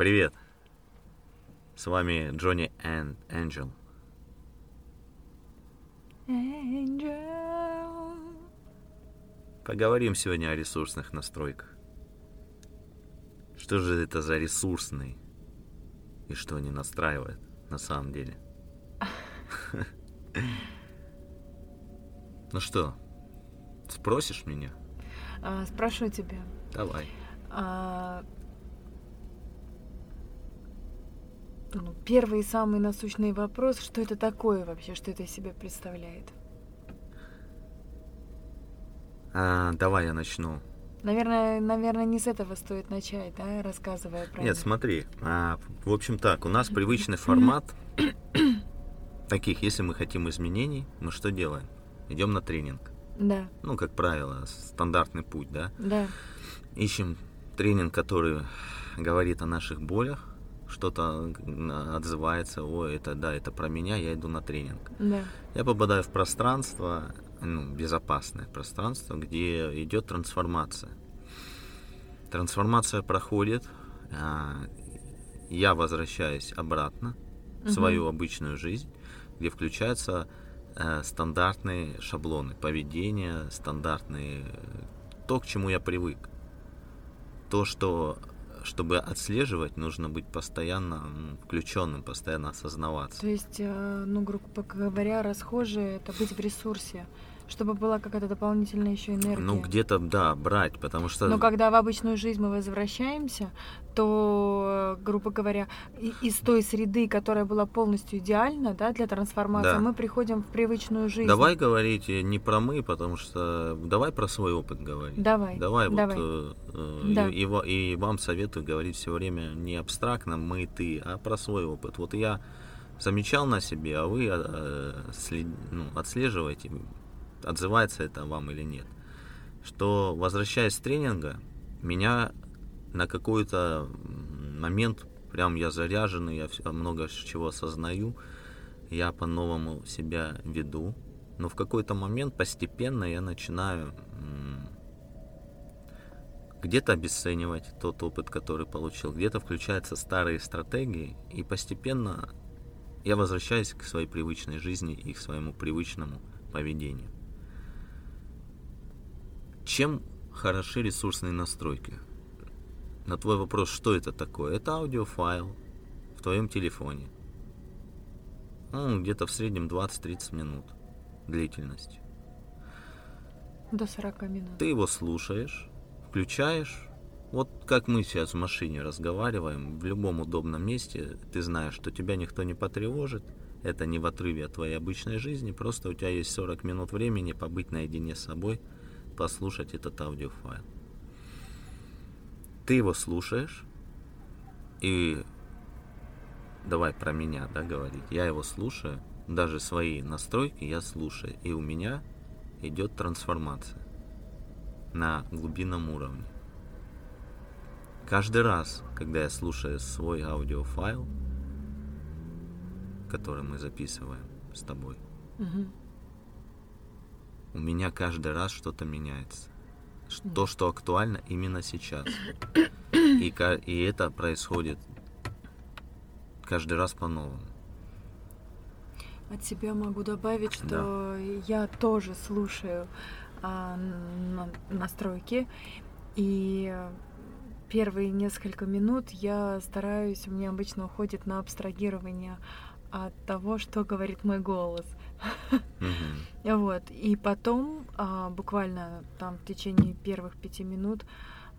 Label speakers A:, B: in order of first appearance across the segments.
A: Привет. С вами Джонни Эн Энджел.
B: Angel.
A: Поговорим сегодня о ресурсных настройках. Что же это за ресурсный? И что они настраивают на самом деле? Ну что, спросишь меня?
B: А, спрошу тебя.
A: Давай.
B: а, ну, первый и самый насущный вопрос, что это такое вообще, что это из себя представляет?
A: А, давай я начну.
B: Наверное, наверное, не с этого стоит начать, да, рассказывая про
A: Нет,
B: это.
A: смотри. а, в общем так, у нас привычный формат таких, если мы хотим изменений, мы что делаем? Идем на тренинг.
B: Да,
A: Ну, как правило, стандартный путь, да?
B: да,
A: Ищем тренинг, который говорит о наших болях, что-то отзывается, о, это да, это про меня, я иду на тренинг.
B: да.
A: Я попадаю в пространство, ну, безопасное пространство, где идет трансформация. Трансформация проходит, а, я возвращаюсь обратно в
B: Мгм.
A: свою обычную жизнь, где включаются э, стандартные шаблоны поведения, стандартные то, к чему я привык. То, что чтобы отслеживать, нужно быть постоянно включенным, постоянно осознаваться.
B: То есть, э, ну, грубо говоря, расхожее это быть в ресурсе, чтобы была какая-то дополнительная еще энергия.
A: Ну, где-то, да, брать, потому что...
B: Но когда в обычную жизнь мы возвращаемся, то, грубо говоря, из той среды, которая была полностью идеальна да, для трансформации,
A: Да.
B: мы приходим в привычную жизнь.
A: Давай говорить не про мы, потому что... Давай про свой опыт говорить.
B: Давай.
A: Давай,
B: давай.
A: вот... э,
B: Да.
A: И, и и вам советую говорить все время не абстрактно мы, ты, а про свой опыт. Вот я замечал на себе, а вы э, след- ну, отслеживаете, отзывается это вам или нет. Что, возвращаясь с тренинга, меня на какой-то момент прям я заряженный, я много чего осознаю, я по-новому себя веду, но в какой-то момент постепенно я начинаю где-то обесценивать тот опыт, который получил, где-то включаются старые стратегии, и постепенно я возвращаюсь к своей привычной жизни и к своему привычному поведению. Чем хороши ресурсные настройки? На твой вопрос, что это такое? Это аудиофайл в твоем телефоне. Ну, где-то в среднем 20-30 минут длительность.
B: До 40 минут.
A: Ты его слушаешь, включаешь. Вот как мы сейчас в машине разговариваем, в любом удобном месте, ты знаешь, что тебя никто не потревожит, это не в отрыве от твоей обычной жизни, просто у тебя есть 40 минут времени побыть наедине с собой, послушать этот аудиофайл. Ты его слушаешь, и давай про меня, да, говорить. Я его слушаю, даже свои настройки я слушаю, и у меня идет трансформация на глубинном уровне. Каждый раз, когда я слушаю свой аудиофайл, который мы записываем с тобой,
B: Мгм.
A: У меня каждый раз что-то меняется. То, что актуально именно сейчас. И, и это происходит каждый раз по-новому.
B: От себя могу добавить, что я тоже слушаю а, на- настройки, и первые несколько минут я стараюсь, у меня обычно уходит на абстрагирование от того, что говорит мой голос. Вот. И потом, а, буквально там в течение первых пяти минут,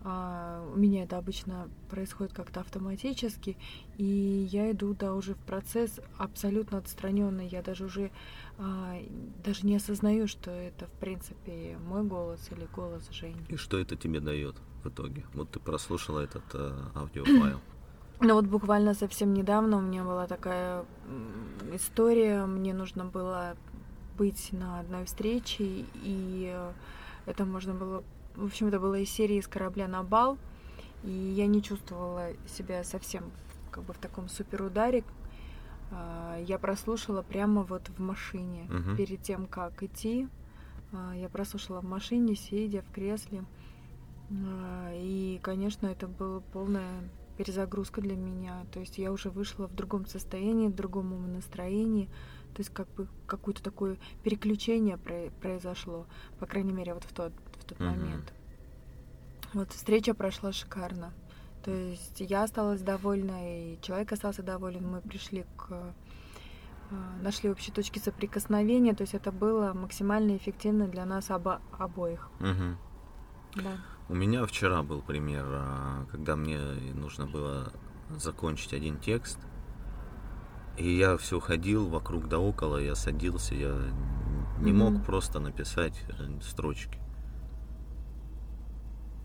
B: а, у меня это обычно происходит как-то автоматически, и я иду, да, уже в процесс абсолютно отстраненный. Я даже уже а, даже не осознаю, что это, в принципе, мой голос или голос Жени.
A: И что это тебе дает в итоге? Вот ты прослушала этот э, аудиофайл.
B: Ну вот буквально совсем недавно у меня была такая история, мне нужно было быть на одной встрече, и это можно было, в общем, это было из серии «С корабля на бал», и я не чувствовала себя совсем как бы в таком суперударе. А, Я прослушала прямо вот в машине,
A: Мгм.
B: перед тем, как идти. А, Я прослушала в машине, сидя в кресле. А, И, конечно, это было полное перезагрузка для меня. То есть я уже вышла в другом состоянии, в другом настроении. То есть как бы какое-то такое переключение произошло, по крайней мере, вот в тот, в тот mm-hmm. момент. Вот встреча прошла шикарно. То есть я осталась довольна, и человек остался доволен. Мы пришли к а, нашли общие точки соприкосновения, то есть это было максимально эффективно для нас оба, обоих.
A: Угу. Да. У меня вчера был пример, а, когда мне нужно было закончить один текст, и я все ходил вокруг да около, я садился, я не mm мог просто написать э, строчки.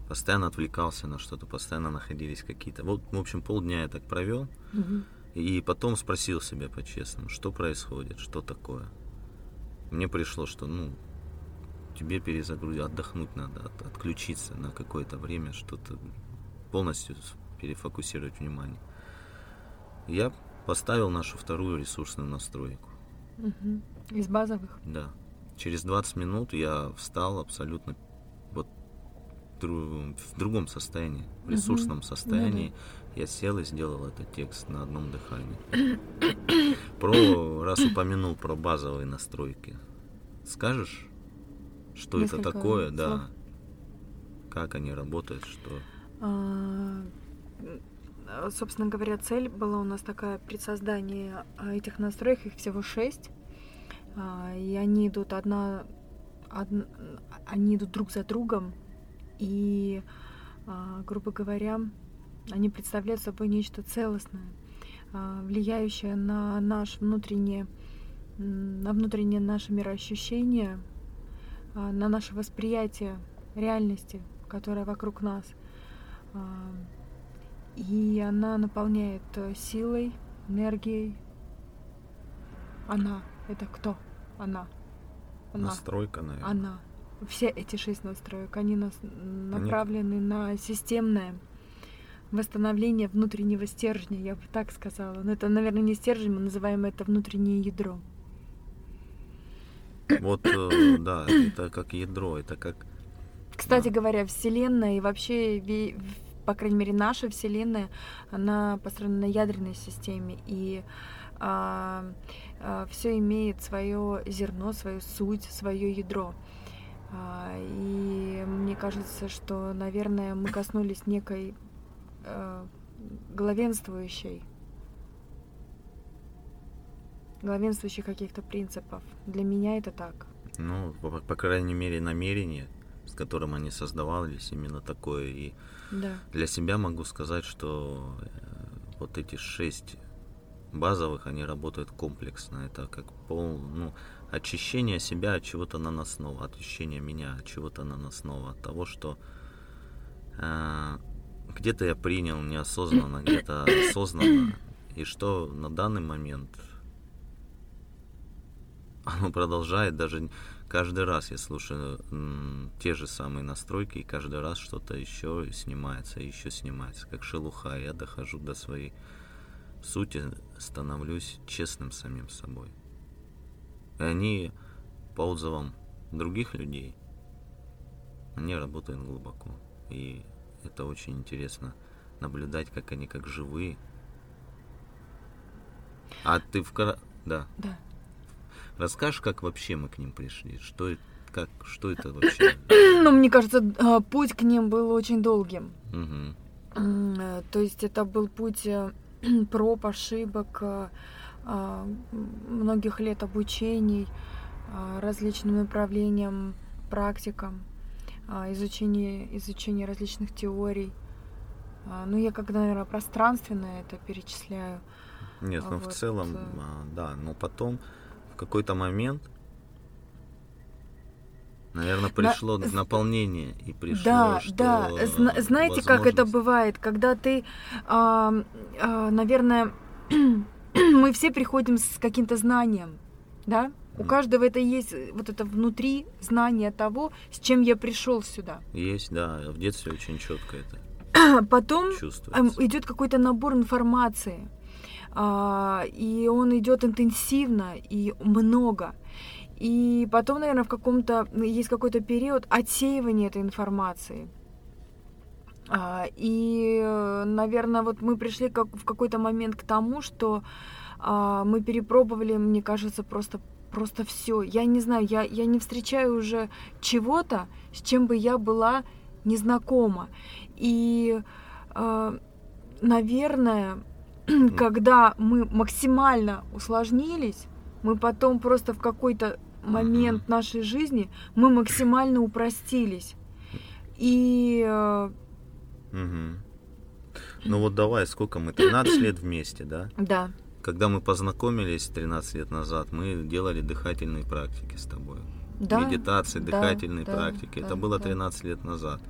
A: Постоянно отвлекался на что-то, постоянно находились какие-то. Вот, в общем, полдня я так провел. mm И потом спросил себя по-честному, что происходит, что такое. Мне пришло, что, ну, тебе перезагрузить, отдохнуть надо, от, отключиться на какое-то время, что-то полностью перефокусировать внимание. Я поставил нашу вторую ресурсную настройку.
B: Угу. Из базовых?
A: Да. Через 20 минут я встал абсолютно вот в другом состоянии, в ресурсном угу. состоянии. Да-да. Я сел и сделал этот текст на одном дыхании. Про, раз упомянул про базовые настройки, скажешь, что это такое, слов. да? Как они работают, что? А,
B: собственно говоря, цель была у нас такая при создании а, этих настроек, их всего шесть. А, и они идут одна, одна они идут друг за другом. И, а, грубо говоря, они представляют собой нечто целостное, влияющее на наш внутреннее, на внутреннее наше мироощущение, на наше восприятие реальности, которая вокруг нас. И она наполняет э, силой, энергией. Она. Это кто? Она.
A: Она. Настройка, наверное.
B: Она. Все эти шесть настроек, они нас направлены они... на системное восстановление внутреннего стержня, я бы так сказала. Но это, наверное, не стержень, мы называем это внутреннее ядро.
A: Вот, э, да, это как ядро, это как...
B: Кстати да. говоря, Вселенная и вообще по крайней мере, наша Вселенная, она построена на ядерной системе, и а, а, все имеет свое зерно, свою суть, свое ядро. А, и мне кажется, что, наверное, мы коснулись некой а, главенствующей главенствующих каких-то принципов. Для меня это так.
A: Ну, по, по крайней мере, намерение, с которым они создавались, именно такое. И
B: да.
A: Для себя могу сказать, что э, вот эти шесть базовых, они работают комплексно. Это как пол, ну, очищение себя от чего-то наносного, очищение меня от чего-то наносного, от того, что э, где-то я принял неосознанно, где-то осознанно, и что на данный момент оно продолжает даже каждый раз я слушаю м, те же самые настройки, и каждый раз что-то еще снимается, еще снимается, как шелуха. Я дохожу до своей сути, становлюсь честным самим собой. И они, по отзывам других людей, они работают глубоко. И это очень интересно наблюдать, как они как живые. А ты в... Да.
B: Да.
A: Расскажешь, как вообще мы к ним пришли? Что это, как, что это вообще?
B: Ну, мне кажется, а, путь к ним был очень долгим. Угу. То есть это был путь э, проб, ошибок, э, а, многих лет обучений, различным направлениям, практикам, изучение, изучение различных теорий. Ну, я как, наверное, пространственно это перечисляю.
A: Нет, ну вот. в целом, да, но потом какой-то момент, наверное, пришло На... наполнение и пришло,
B: да,
A: что,
B: да. Зна- знаете, как это бывает, когда ты, а, а, наверное, мы все приходим с каким-то знанием, да? У каждого это есть, вот это внутри знание того, с чем я пришел сюда.
A: Есть, да, в детстве очень четко это.
B: Потом идет какой-то набор информации. А, и он идет интенсивно и много. И потом, наверное, в каком-то есть какой-то период отсеивания этой информации. А, и, наверное, вот мы пришли как, в какой-то момент к тому, что а, мы перепробовали, мне кажется, просто просто все. Я не знаю, я, я не встречаю уже чего-то, с чем бы я была незнакома. И, наверное, когда мы максимально усложнились, мы потом просто в какой-то момент нашей жизни мы максимально упростились. И...
A: Угу. Ну вот давай, сколько мы? 13 лет вместе, да?
B: Да.
A: Когда мы познакомились 13 лет назад, мы делали дыхательные практики с тобой.
B: Да,
A: Медитации,
B: да,
A: дыхательные
B: да,
A: практики.
B: да,
A: Это было
B: да.
A: 13 лет назад.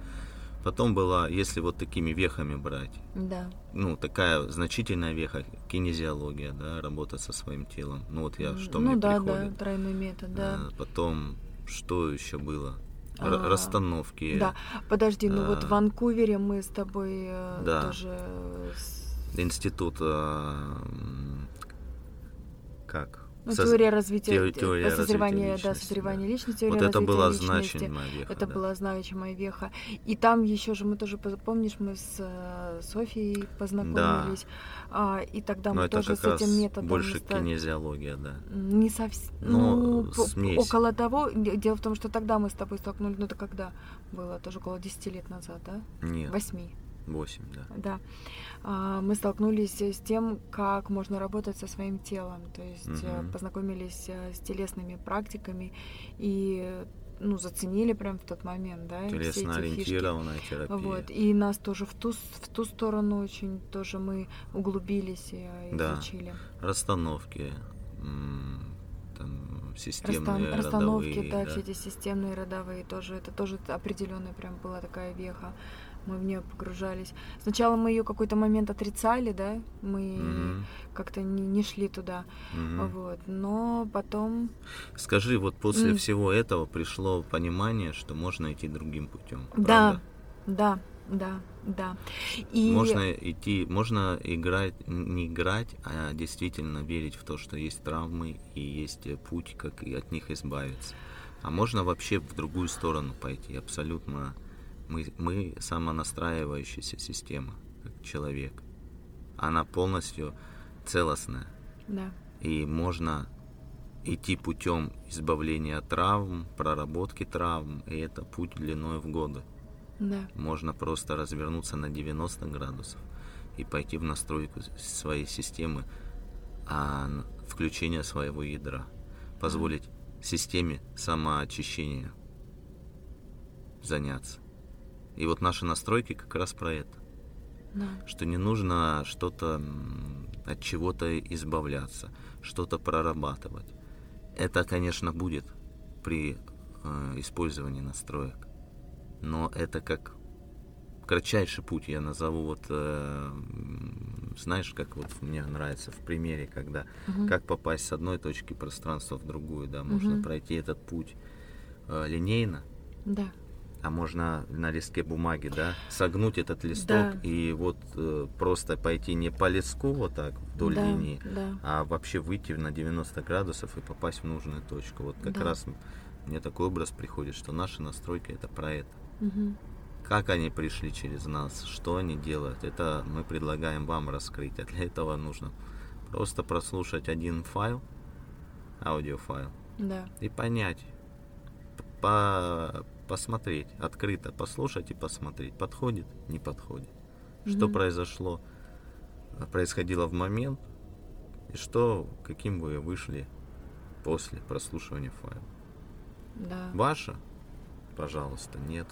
A: Потом была, если вот такими вехами брать,
B: Да.
A: ну, такая значительная веха, кинезиология, да, работа со своим телом. Ну, вот я, что
B: ну
A: мне
B: да,
A: приходит.
B: да, тройной метод, да.
A: А, Потом, что еще было? Р-
B: А,
A: расстановки.
B: Да, подожди, ну вот
A: а,
B: в Ванкувере мы с тобой э,
A: Да.
B: тоже
A: Институт, а, как?
B: Ну,
A: Соз-
B: теория развития,
A: тео-
B: э,
A: теория
B: созревания,
A: развития
B: да,
A: личности,
B: созревания
A: да.
B: личности, теория
A: Вот это
B: развития
A: была
B: личности.
A: значимая веха.
B: Это
A: да.
B: была значимая веха. И там еще же мы тоже, помнишь, мы с э, Софией познакомились, а, и тогда
A: Но
B: мы тоже с этим методом
A: больше
B: ста-
A: кинезиология, да.
B: Не совсем. Ну, п-
A: смесь.
B: около того. Дело в том, что тогда мы с тобой столкнулись, ну это когда было, тоже около 10 лет назад, да?
A: Нет,
B: Восьми.
A: 8, да.
B: Да. А, Мы столкнулись с тем, как можно работать со своим телом. То есть
A: Мгм.
B: познакомились э, с телесными практиками и ну, заценили прям в тот момент, да, все эти фишки.
A: Телесно-ориентированная терапия.
B: Вот. И нас тоже в ту, в ту сторону очень тоже мы углубились и э,
A: Да.
B: изучили.
A: Расстановки, там, системные,
B: Расстан- расстановки,
A: родовые,
B: да, все эти системные родовые тоже. Это тоже определенная прям была такая веха. Мы в нее погружались. Сначала мы ее какой-то момент отрицали, да, мы
A: Мгм,
B: как-то не, не шли туда,
A: мгм.
B: вот. Но потом,
A: Скажи, вот после
B: М.
A: всего этого пришло понимание, что можно идти другим путем.
B: да, да, да, да. И
A: Можно идти, можно играть, не играть, а действительно верить в то, что есть травмы и есть э, путь, как и от них избавиться. А можно вообще в другую сторону пойти, абсолютно. Мы, мы самонастраивающаяся система, как человек. Она полностью целостная.
B: да,
A: И можно идти путем избавления от травм, проработки травм, и это путь длиной в годы.
B: да,
A: Можно просто развернуться на 90 градусов и пойти в настройку своей системы, а включение своего ядра. Позволить системе самоочищения заняться. И вот наши настройки как раз про это.
B: да,
A: Что не нужно что-то от чего-то избавляться, что-то прорабатывать. Это, конечно, будет при э, использовании настроек. Но это как кратчайший путь, я назову вот, э, знаешь, как вот мне нравится в примере, когда
B: Мгм.
A: как попасть с одной точки пространства в другую, да, можно
B: Мгм.
A: пройти этот путь э, линейно,
B: да,
A: а можно на листке бумаги, да, согнуть этот листок
B: Да.
A: и вот э, просто пойти не по листку вот так вдоль
B: да,
A: линии,
B: да,
A: а вообще выйти на 90 градусов и попасть в нужную точку. Вот как
B: Да.
A: раз мне такой образ приходит, что наши настройки это про это.
B: Мгм.
A: Как они пришли через нас, что они делают, это мы предлагаем вам раскрыть. А для этого нужно просто прослушать один файл, аудиофайл,
B: да,
A: и понять, по посмотреть, открыто послушать и посмотреть, подходит, не подходит. Что
B: Мгм.
A: произошло, э, происходило в момент, и что, каким вы вышли после прослушивания файла.
B: да.
A: Ваше, пожалуйста, нет.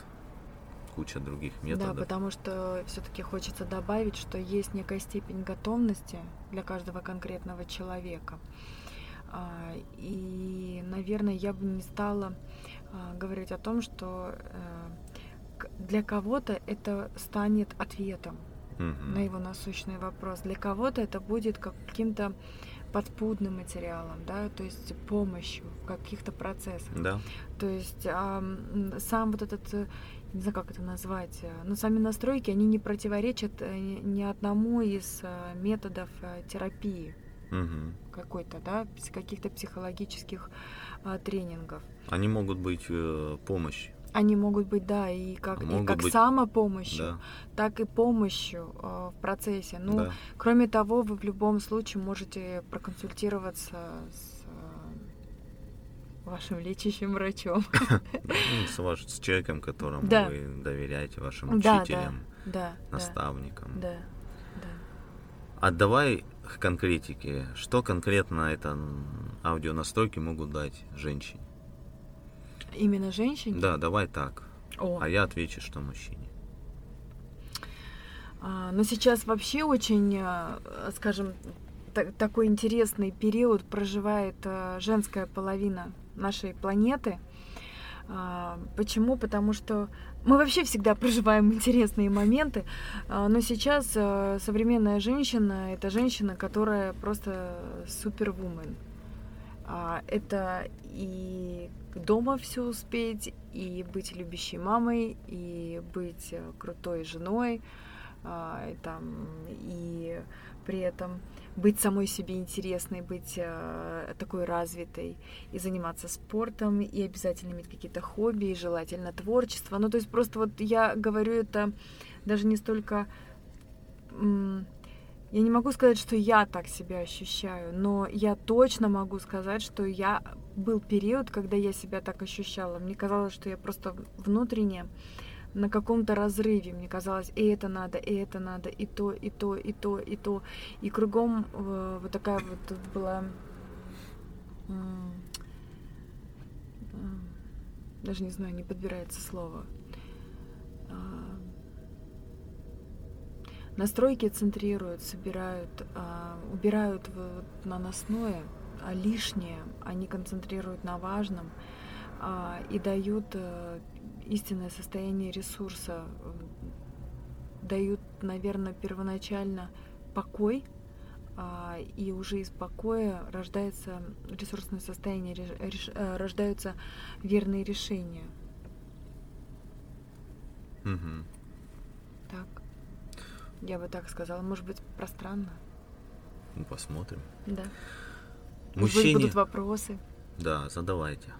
A: Куча других
B: Да,
A: методов.
B: потому что все-таки хочется добавить, что есть некая степень готовности для каждого конкретного человека. А, И, наверное, я бы не стала говорить о том, что э, для кого-то это станет ответом
A: Мгм.
B: на его насущный вопрос. Для кого-то это будет как каким-то подспудным материалом, да, то есть помощью в каких-то процессах.
A: Да,
B: То есть м, сам вот этот, э, не знаю, как это назвать, э, но сами настройки, они не противоречат ни одному из методов терапии
A: Мгм.
B: какой-то, да, каких-то психологических а, тренингов.
A: Они могут быть э, помощь
B: Они могут быть, да, и как, и
A: Могут
B: как
A: быть-
B: самопомощью,
A: Да,
B: так и помощью э, в процессе. Ну,
A: да.
B: кроме того, вы в любом случае можете проконсультироваться с э, вашим лечащим врачом.
A: Ну, с, ваш- с человеком, которому
B: Да.
A: вы доверяете, вашим учителям,
B: Да, да,
A: наставникам.
B: да, да.
A: А давай к конкретике. Что конкретно это аудионастройки могут дать женщине?
B: Именно женщине?
A: Да, давай так.
B: О.
A: А я отвечу, что мужчине.
B: А, Но сейчас вообще очень, а, скажем, та- такой интересный период проживает а, женская половина нашей планеты. А, Почему? Потому что мы вообще всегда проживаем интересные моменты, а, но сейчас а, современная женщина это женщина, которая просто супервумен. А, Это и дома все успеть, и быть любящей мамой, и быть э, крутой женой, и, там, и при этом быть самой себе интересной, быть э, такой развитой, и заниматься спортом, и обязательно иметь какие-то хобби, и желательно творчество. Ну, то есть просто вот я говорю это даже не столько... Я не могу сказать, что я так себя ощущаю, но я точно могу сказать, что я был период, когда я себя так ощущала. Мне казалось, что я просто внутренне на каком-то разрыве. Мне казалось, и это надо, и это надо, и то, и то, и то, и то. И кругом э, вот такая вот тут была... м, Даже не знаю, не подбирается слово. А, Настройки центрируют, собирают, а, убирают вот наносное, а лишнее они концентрируют на важном а, и дают э, истинное состояние ресурса, э, дают, наверное, первоначально покой, а, и уже из покоя рождается ресурсное состояние, э, рождаются верные решения.
A: Мгм.
B: Так, я бы так сказала, может быть, пространно,
A: Ну, посмотрим.
B: да. Может быть,
A: Мужчине...
B: будут вопросы.
A: Да, задавайте.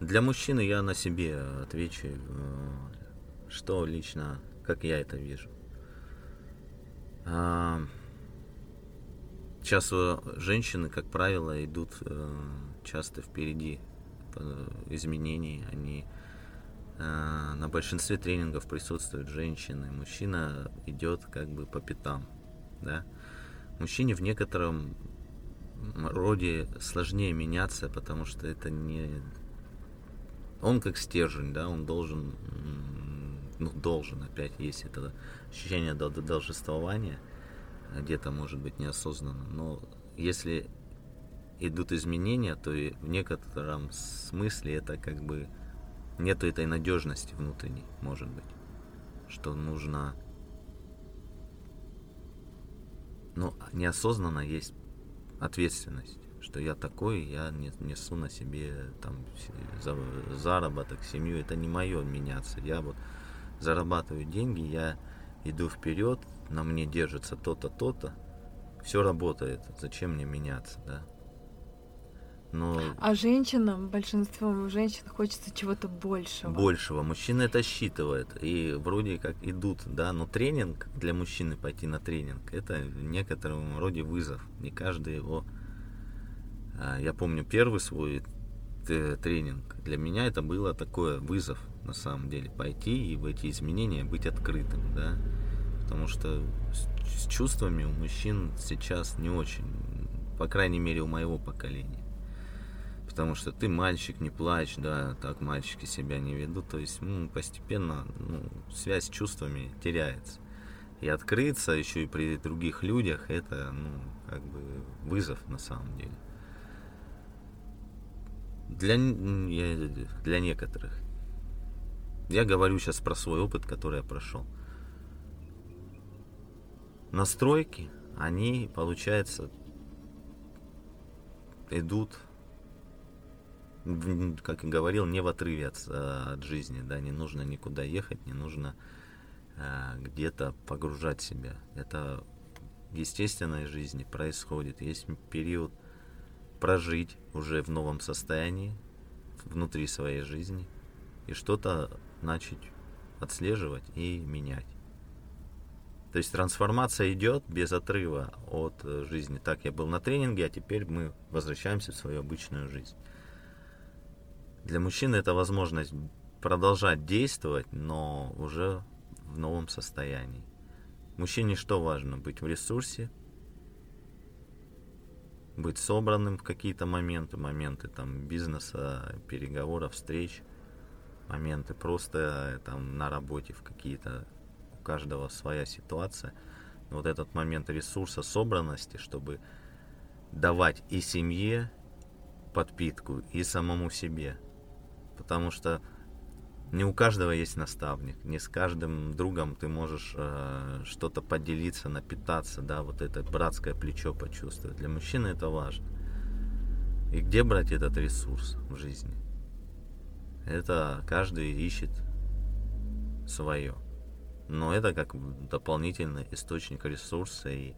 A: Для мужчины я на себе отвечу, э, что лично, как я это вижу. А, Сейчас э, женщины, как правило, идут э, часто впереди э, изменений. Они на большинстве тренингов присутствуют женщины. Мужчина идет как бы по пятам. Да? Мужчине в некотором роде сложнее меняться, потому что это не... Он как стержень, да, он должен, ну, должен, опять есть это ощущение дол- должествования, где-то, может быть, неосознанно, но если идут изменения, то и в некотором смысле это как бы нету этой надежности внутренней, может быть, что нужно... Но неосознанно есть ответственность, что я такой, я не- несу на себе там заработок, семью, это не мое меняться. Я вот зарабатываю деньги, я иду вперед, на мне держится то-то, то-то, все работает, зачем мне меняться, да? Но
B: А женщинам, большинству женщин хочется чего-то большего.
A: большего. Мужчина это считывает. И вроде как идут, да, но тренинг для мужчины пойти на тренинг, это в некотором роде вызов. Не каждый его... а, Я помню первый свой т- тренинг. Для меня это было такое вызов, на самом деле, пойти и в эти изменения быть открытым, да. Потому что с чувствами у мужчин сейчас не очень, по крайней мере, у моего поколения потому что ты мальчик, не плачь, да, так мальчики себя не ведут, то есть ну, постепенно ну, связь с чувствами теряется. И открыться еще и при других людях, это, ну, как бы вызов на самом деле. Для, для некоторых. Я говорю сейчас про свой опыт, который я прошел. Настройки, они, получается, идут как и говорил, не в отрыве от, э, от жизни, да, не нужно никуда ехать, не нужно э, где-то погружать себя. Это в естественной жизни происходит. Есть период прожить уже в новом состоянии, внутри своей жизни, и что-то начать отслеживать и менять. То есть трансформация идет без отрыва от э, жизни. Так, я был на тренинге, а теперь мы возвращаемся в свою обычную жизнь. Для мужчины это возможность продолжать действовать, но уже в новом состоянии. Мужчине что важно? Быть в ресурсе, быть собранным в какие-то моменты, моменты там бизнеса, переговоров, встреч, моменты просто э, там на работе в какие-то у каждого своя ситуация. вот этот момент ресурса, собранности, чтобы давать и семье подпитку, и самому себе. Потому что не у каждого есть наставник, не с каждым другом ты можешь э, что-то поделиться, напитаться, да, вот это братское плечо почувствовать. Для мужчины это важно. И где брать этот ресурс в жизни? Это каждый ищет свое. Но это как дополнительный источник ресурса и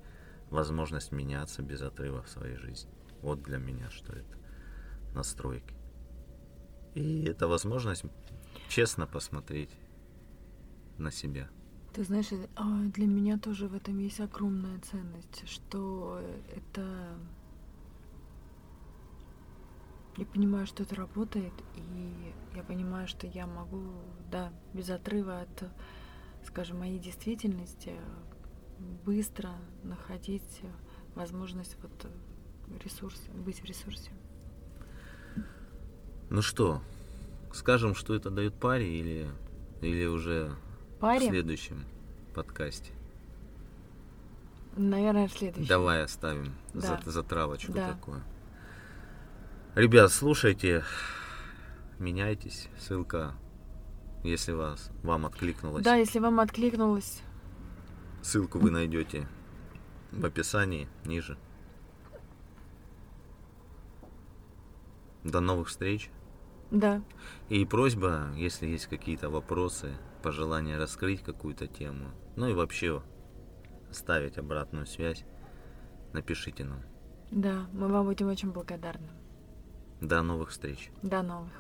A: возможность меняться без отрыва в своей жизни. Вот для меня что это настройки. И это возможность честно посмотреть на себя.
B: Ты знаешь, а, для меня тоже в этом есть огромная ценность, что это... Я понимаю, что это работает, и я понимаю, что я могу, да, без отрыва от, скажем, моей действительности, быстро находить возможность вот ресурс, быть в ресурсе.
A: Ну что, скажем, что это дает паре или, или уже паре? в следующем подкасте?
B: Наверное, в следующем.
A: Давай оставим да. за, за травочку да. такое. Ребят, слушайте, меняйтесь. Ссылка, если вас, вам откликнулось.
B: Да, если вам откликнулось.
A: Ссылку вы найдете в описании ниже. До новых встреч.
B: Да.
A: И просьба, если есть какие-то вопросы, пожелания раскрыть какую-то тему, ну и вообще оставить обратную связь, напишите нам.
B: Да, мы вам будем очень благодарны.
A: До новых встреч.
B: До новых.